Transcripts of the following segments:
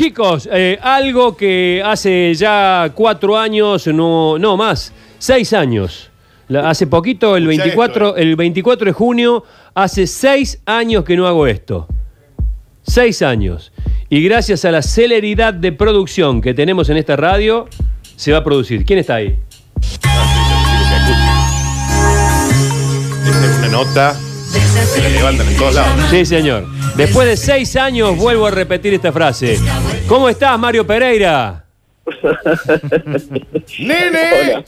Chicos, eh, algo que hace ya cuatro años, no, no más, seis años. La- hace poquito, el Escucha 24, esto, eh. el 24 de junio, hace seis años que no hago esto. Seis años. Y gracias a la celeridad de producción que tenemos en esta radio, se va a producir. ¿Quién está ahí? Esta es una nota que la levantan en todos lados. Sí, señor. Después de seis años vuelvo a repetir esta frase. ¿Cómo estás, Mario Pereira? ¡Nene! Hola.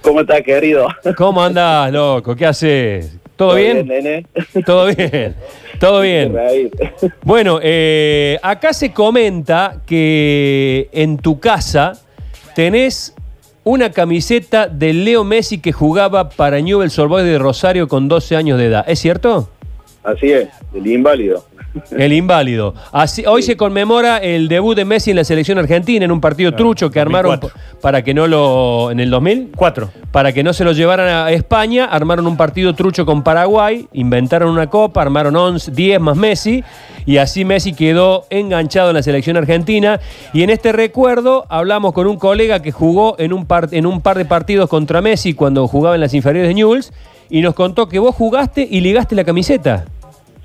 ¿Cómo estás, querido? ¿Cómo andás, loco? ¿Qué haces? ¿Todo bien? nene? Todo bien, todo bien. Bueno, eh, acá se comenta que en tu casa tenés una camiseta de Leo Messi que jugaba para Newell's Old Boys de Rosario con 12 años de edad. ¿Es cierto? Así es, el inválido. El inválido. Así, hoy se conmemora el debut de Messi en la selección argentina en un partido trucho que armaron 2004. para que no lo... ¿En el 2000? Cuatro. Para que no se lo llevaran a España, armaron un partido trucho con Paraguay, inventaron una copa, armaron 11, 10 más Messi, y así Messi quedó enganchado en la selección argentina. Y en este recuerdo hablamos con un colega que jugó en un par, en un par de partidos contra Messi cuando jugaba en las inferiores de Newell's, y nos contó que vos jugaste y ligaste la camiseta.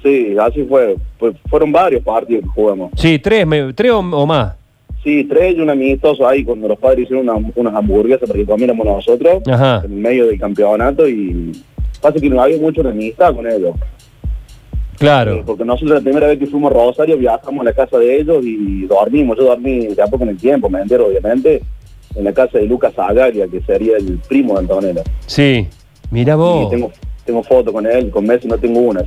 Sí, así fue. Pues fueron varios partidos que jugamos. Sí, tres, me- tres o, o más. Sí, tres y un amistoso ahí cuando los padres hicieron una- unas hamburguesas para que comiéramos nosotros Ajá. en medio del campeonato y pasa que no había mucha amistad con ellos. Claro. Porque nosotros la primera vez que fuimos a Rosario viajamos a la casa de ellos y dormimos. Yo dormí tampoco en el tiempo, me entero obviamente, en la casa de Lucas Zagaria, que sería el primo de Antonella. Sí. Mira Y vos. tengo, tengo foto con él, con Messi no tengo una.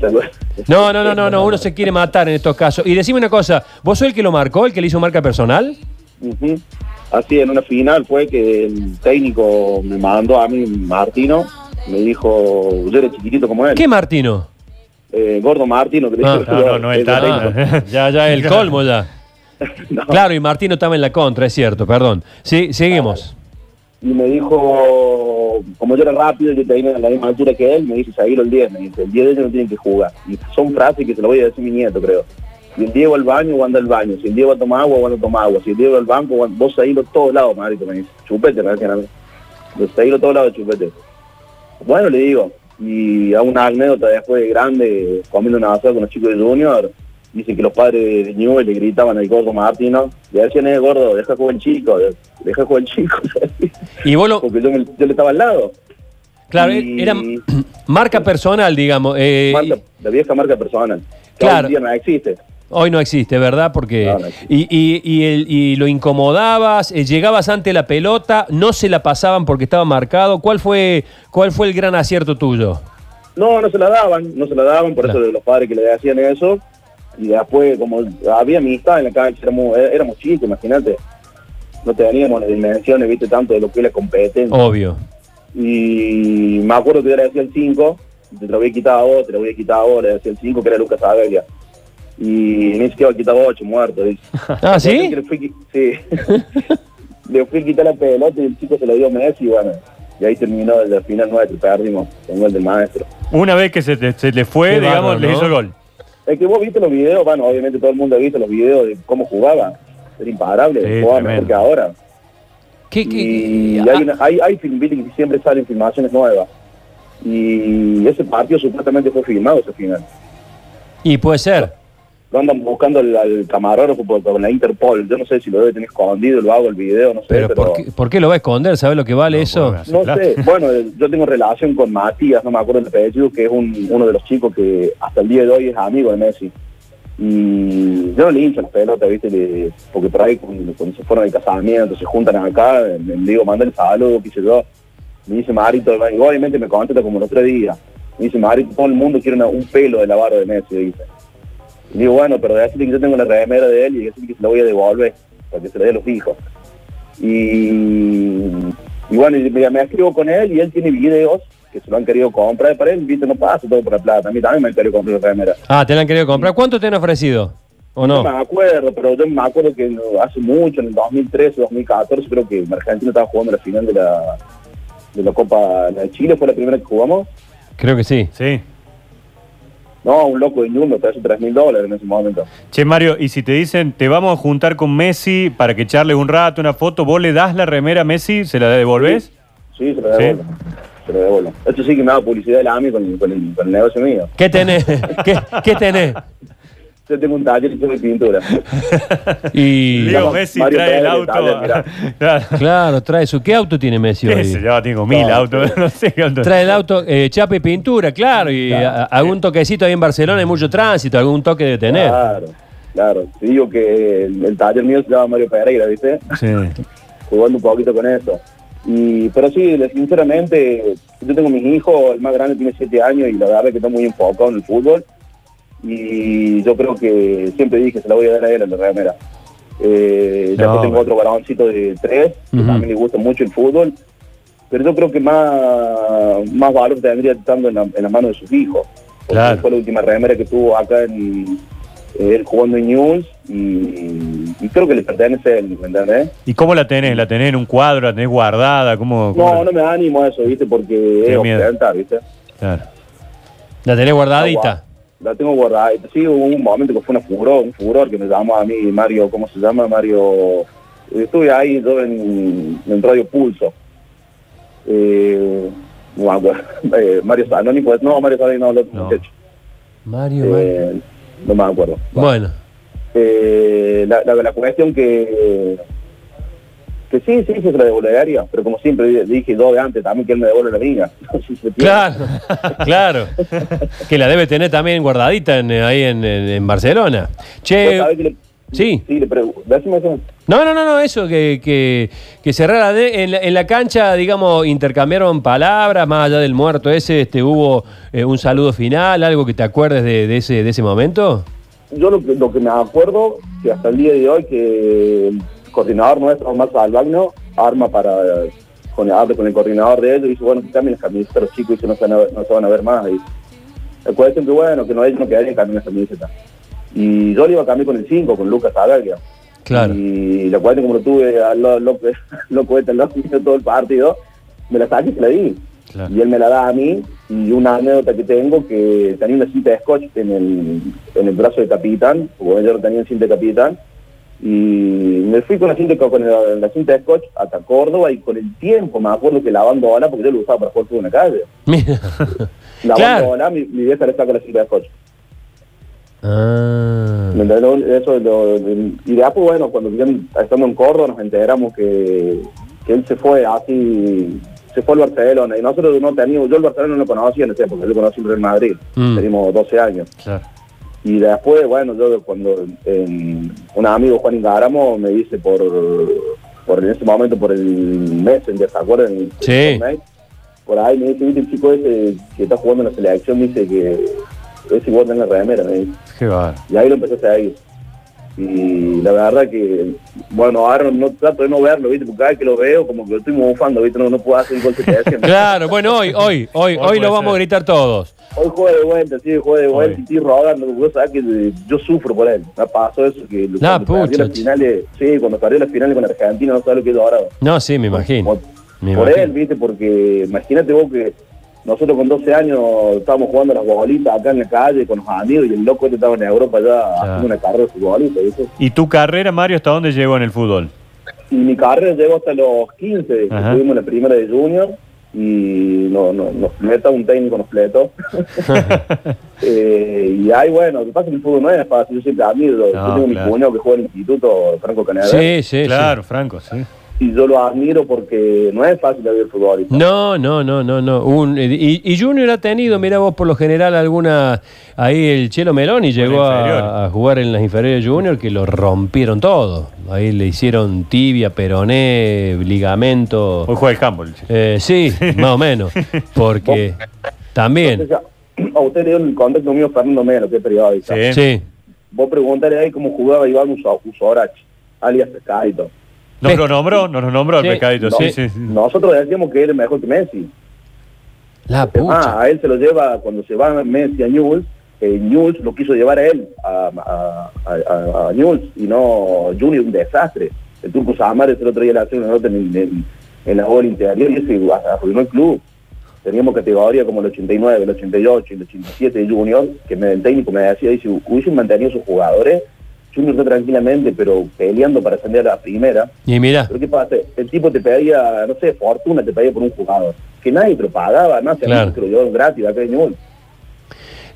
No, no, no, no, no, uno se quiere matar en estos casos. Y decime una cosa, ¿vos sos el que lo marcó, el que le hizo marca personal? Así, en una final fue que el técnico me mandó a mí, Martino, me dijo, yo era chiquitito como él. ¿Qué Martino? Eh, Gordo Martino, que Ah, no, no, no, el técnico. Ya, ya, el colmo ya. No. Claro, y Martino estaba en la contra, es cierto, perdón. Sí, seguimos. Y me dijo, como yo era rápido, yo tenía la misma altura que él, me dice, seguir el 10, me dice, el 10 de ellos no tienen que jugar. Y son frases que se lo voy a decir a mi nieto, creo. Si el Diego al baño, anda al baño. Si el Diego va a tomar agua, va a tomar agua. Si el Diego al banco, va- vos seguilo a todos lados, marito, me dice. Chupete, me decían a mí. A todos lados, chupete. Bueno, le digo. Y a una anécdota después de grande, comiendo una basada con los chicos de Junior, dice que los padres de Newell le gritaban al gordo Martino, le decían, eh, gordo, deja jugar el chico, deja jugar el chico. Y vos lo, Porque yo, me- yo le estaba al lado. claro, y- era marca personal, digamos. eh, Marca- la vieja marca personal. Claro. Hoy no existe. hoy no existe, ¿verdad? Porque... No, no existe. Y, y- y el- y lo incomodabas, eh, llegabas ante la pelota, no se la pasaban porque estaba marcado. ¿Cuál fue, cuál fue el gran acierto tuyo? No, no se la daban, no se la daban, por Claro. eso de los padres que le hacían eso. Y después, como había amistad en la cancha, éramos, éramos chicos, imagínate. No teníamos las dimensiones, viste, tanto de lo que es la competencia. Obvio. Y me acuerdo que yo le decía el 5, te lo había quitado a vos, te lo había quitado a vos, le decía el 5, que era Lucas Abelia. Y ni siquiera le quitaba 8, muerto. dice. Ah, ¿sí? Le fui, sí. le fui a quitar la pelota y el chico se lo dio a Messi y bueno. Y ahí terminó el final nuestro, perdimos con el del maestro. Una vez que se, te- se le fue, Qué digamos, le hizo el gol. Es que vos viste los videos, bueno, obviamente todo el mundo ha visto los videos de cómo jugaba. Era imparable, Sí, jugaba tremendo. mejor que ahora. ¿Qué, qué- Y ah, hay, una- hay, hay film- que siempre salen filmaciones nuevas. Y ese partido supuestamente fue filmado ese final. y puede ser. Lo andan buscando al, al camarógrafo por- con la Interpol. Yo no sé si lo debe tener escondido, lo hago el video, no sé. Pero, Pero, ¿por, qué, por qué lo va a esconder? ¿Sabes lo que vale No, eso? No Plata. sé, bueno, yo tengo relación con Matías, no me acuerdo el apellido, que es un, uno de los chicos que hasta el día de hoy es amigo de Messi. Y yo no le hincho las pelotas, ¿viste? Le- porque por ahí cuando, cuando se fueron al casamiento, se juntan acá, le digo, manda el saludo, qué sé yo. Me dice Marito, obviamente me contesta como los tres días. Me dice Marito, todo el mundo quiere una- un pelo de la barra de Messi, dice. Y digo, bueno, pero decirle que yo tengo la remera de él y decirle que se la voy a devolver, para que se la dé a los hijos. Y, y bueno, y me, me escribo con él y él tiene videos que se lo han querido comprar para él, viste, no pasa todo por la plata. A mí también me han querido comprar la remera. Ah, te la han querido comprar. ¿Cuánto te han ofrecido? ¿O no? me acuerdo, pero yo me acuerdo que no- hace mucho, en el 2013, 2014, creo que Argentina estaba jugando la final de la, de la Copa de Chile, fue la primera que jugamos. Creo que sí. Sí. No, un loco de Ñundo, te hace 3 mil dólares en ese momento. Che, Mario, y si te dicen, te vamos a juntar con Messi para que charles un rato, una foto, ¿vos le das la remera a Messi? ¿Se la devolvés? Sí, se lo devuelvo. Se lo devuelvo. Esto sí que me da publicidad de la AMI con, con el, con el negocio mío. ¿Qué tenés? ¿Qué, qué tenés? Yo tengo un taller y tengo pintura. Y Leo Messi Mario trae el auto. Claro. claro, trae su. ¿Qué auto tiene Messi ¿Qué sé hoy? yo? Tengo mil No, autos, no sé qué auto. Trae el auto, eh, chapa y pintura, claro, y a- algún toquecito ahí en Barcelona hay mucho tránsito, algún toque de tener. Claro, claro. Te digo que el, el taller mío se llama Mario Pereira, ¿viste? Sí. Jugando un poquito con eso. Y, pero sí, le- sinceramente, yo tengo mis hijos, el más grande tiene 7 años y la verdad es que está muy enfocado en el fútbol. Y yo creo que siempre dije, se la voy a dar a él a la remera. Eh, ya que tengo otro varoncito de 3, que Ujú. también le gusta mucho el fútbol. Pero yo creo que más, más valor tendría estando en, la, en las manos de sus hijos. Claro. fue la última remera que tuvo acá en eh, él jugando en News y, y creo que le pertenece a él, ¿me entendés? ¿Y cómo la tenés? ¿La tenés en un cuadro? ¿La tenés guardada? ¿Cómo, cómo No, la- no me animo a eso, ¿viste? Porque es miedo. ¿viste? Claro. La tenés guardadita. La tengo guardada. Sí, hubo un momento que fue una furor, un furor que me llamó a mí Mario, ¿cómo se llama? Mario... Estuve ahí yo en, en Radio Pulso. Eh, no me acuerdo. Eh, Mario Zanoni, pues no, Mario Zanoni no, el otro No. muchacho. Mario, Mario. Eh, no me acuerdo. Bueno, Eh, la, la, la cuestión que sí, sí, se la devolvería, pero como siempre di- dije yo de antes, también que él me devuelve la pierde. claro, claro. Que la debe tener también guardadita en, eh, ahí en, en- en Barcelona. ¿Vos Che, le- sí. Sí, le pregunto. No, no, no, no, eso, que, que, que cerrara de, en, la, en la cancha, digamos, intercambiaron palabras, más allá del muerto ese, este, hubo eh, un saludo final, algo que te acuerdes de, de ese, de ese momento. Yo lo, que- lo que me acuerdo, que hasta el día de hoy, que coordinador nuestro, Omar Salvagno, arma para, con, habla con el coordinador de ellos, y dice, bueno, que cambien las camisetas los chicos, y dice, no se van a ver, no se van a ver más. Y que, bueno, que no, ellos no quedarían cambiando las camisetas. Y yo le iba a cambiar con el 5, con Lucas Salaglia. Claro. Y la como lo tuve al lo, loco, este todo el partido, me la saqué y se la di. Claro. Y él me la da a mí. Y una anécdota que tengo, que tenía una cinta de scotch en el, en el brazo de capitán, porque yo no tenía cinta de capitán. Y me fui con la cinta, con la, la cinta de scotch hasta Córdoba y con el tiempo me acuerdo que lavando bola, porque yo lo usaba para jugar fútbol en la calle. Mira. Lavando Claro. mi, mi vieja le saca la cinta de scotch. Ah. Eso, lo- y después, bueno, cuando estando en Córdoba nos enteramos que, que él se fue así, se fue al Barcelona. Y nosotros no teníamos, yo el Barcelona no lo conocía en ese época, yo lo conocí en Real Madrid, Mm. teníamos 12 años. Claro. Y después, bueno, yo cuando un amigo, Juan Ingaramo, me dice por, por en ese momento por el Messenger, ¿se acuerdan? El- Sí. el. Por ahí me dice, "Viste, el chico ese que está jugando en la selección, dice que es igual en la remera, me dice. Qué va. Y ahí lo empecé a seguir. Y la verdad que, bueno, ahora no trato de no verlo, ¿viste? Porque cada vez que lo veo, como que lo estoy bufando, ¿viste? No, no puedo hacer el gol que te hacen. Claro, bueno, hoy, hoy, hoy, Hoy lo vamos a gritar todos. Hoy juega de vuelta, sí, juega de vuelta Hoy. y estoy rodando. Vos sabés que eh, yo sufro por él. Me pasó eso, que Ah, cuando perdió las finales, sí, cuando perdió las finales con Argentina, no sabes lo que es ahora. No, sí, me imagino. Por, Me por imagino. él, ¿viste? Porque imagínate vos que nosotros con 12 años estábamos jugando las bolitas acá en la calle con los amigos y el loco este estaba en Europa ya haciendo una carrera de futbolista, ¿viste? ¿Y tu carrera, Mario, hasta dónde llegó en el fútbol? Y mi carrera llegó hasta los 15, que Ajá. estuvimos en la primera de Junior y no, no, nos fleta, un técnico nos fletó. Eh, y ahí, bueno, lo que pasa es que el fútbol no es fácil, yo siempre admiro, yo tengo mi claro. cuñado que juega en el Instituto Franco Canadá Sí, sí, claro, Franco, sí. Y yo lo admiro porque no es fácil vivir fútbol. sí. No, no, no, no, no. Un- y, y Junior ha tenido, mira vos, por lo general alguna. Ahí el Chelo Meloni llegó a, a jugar en las inferiores de Junior que lo rompieron todo. Ahí le hicieron tibia, peroné, ligamento. Hoy juega el handball. Eh, sí, más o menos. Porque también. Entonces, a usted le dio el contacto mío Fernando Melo, que es periodista. Sí. Sí. Vos preguntarle ahí cómo jugaba Iván Uso- Usorach, alias Pescadito. Nos Pe- lo nombró, nos lo nombró Sí. el pescadito, No, sí, sí. sí. Nosotros decíamos que era mejor que Messi. La Ah, pucha. a él se lo lleva cuando se va Messi a Newell's. Eh, Newell's lo quiso llevar a él, a, a, a, a Newell's, y no Junior, un desastre. El turco Samares el otro día le hace una nota en, en, en la bola interior y ese arruinó el club. teníamos categoría como el 89, el 88, el 87 de Junior, que me, el técnico me decía, dice, hubiesen mantenido sus jugadores, Junior está tranquilamente, pero peleando para ascender a la primera. Y mira, Pero ¿qué pasa? El tipo te pedía, no sé, fortuna te pedía por un jugador, que nadie te lo pagaba, no hacía Claro. lo gratis acá en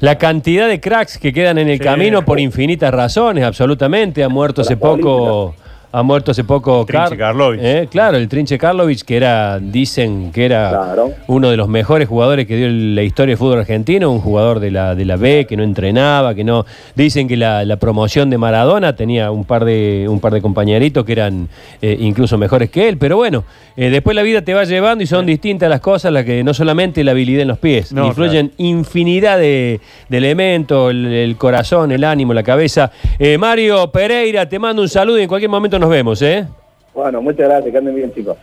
la cantidad de cracks que quedan en el Sí. camino por infinitas razones, absolutamente. Ha muerto hace poco. Ha muerto hace poco Trinche Car- Karlovic. Eh, claro, el Trinche Karlovic, que era, dicen que era Claro. uno de los mejores jugadores que dio la historia del fútbol argentino, un jugador de la, de la B que no entrenaba, que no. Dicen que la, la promoción de Maradona tenía un par de, un par de compañeritos que eran eh, incluso mejores que él. Pero bueno, eh, después la vida te va llevando y son distintas las cosas, las que no solamente la habilidad en los pies, No, influyen infinidad de, de elementos, el, el corazón, el ánimo, la cabeza. Eh, Mario Pereira, te mando un saludo y en cualquier momento nos vemos, ¿eh? Bueno, muchas gracias, que anden bien, chicos.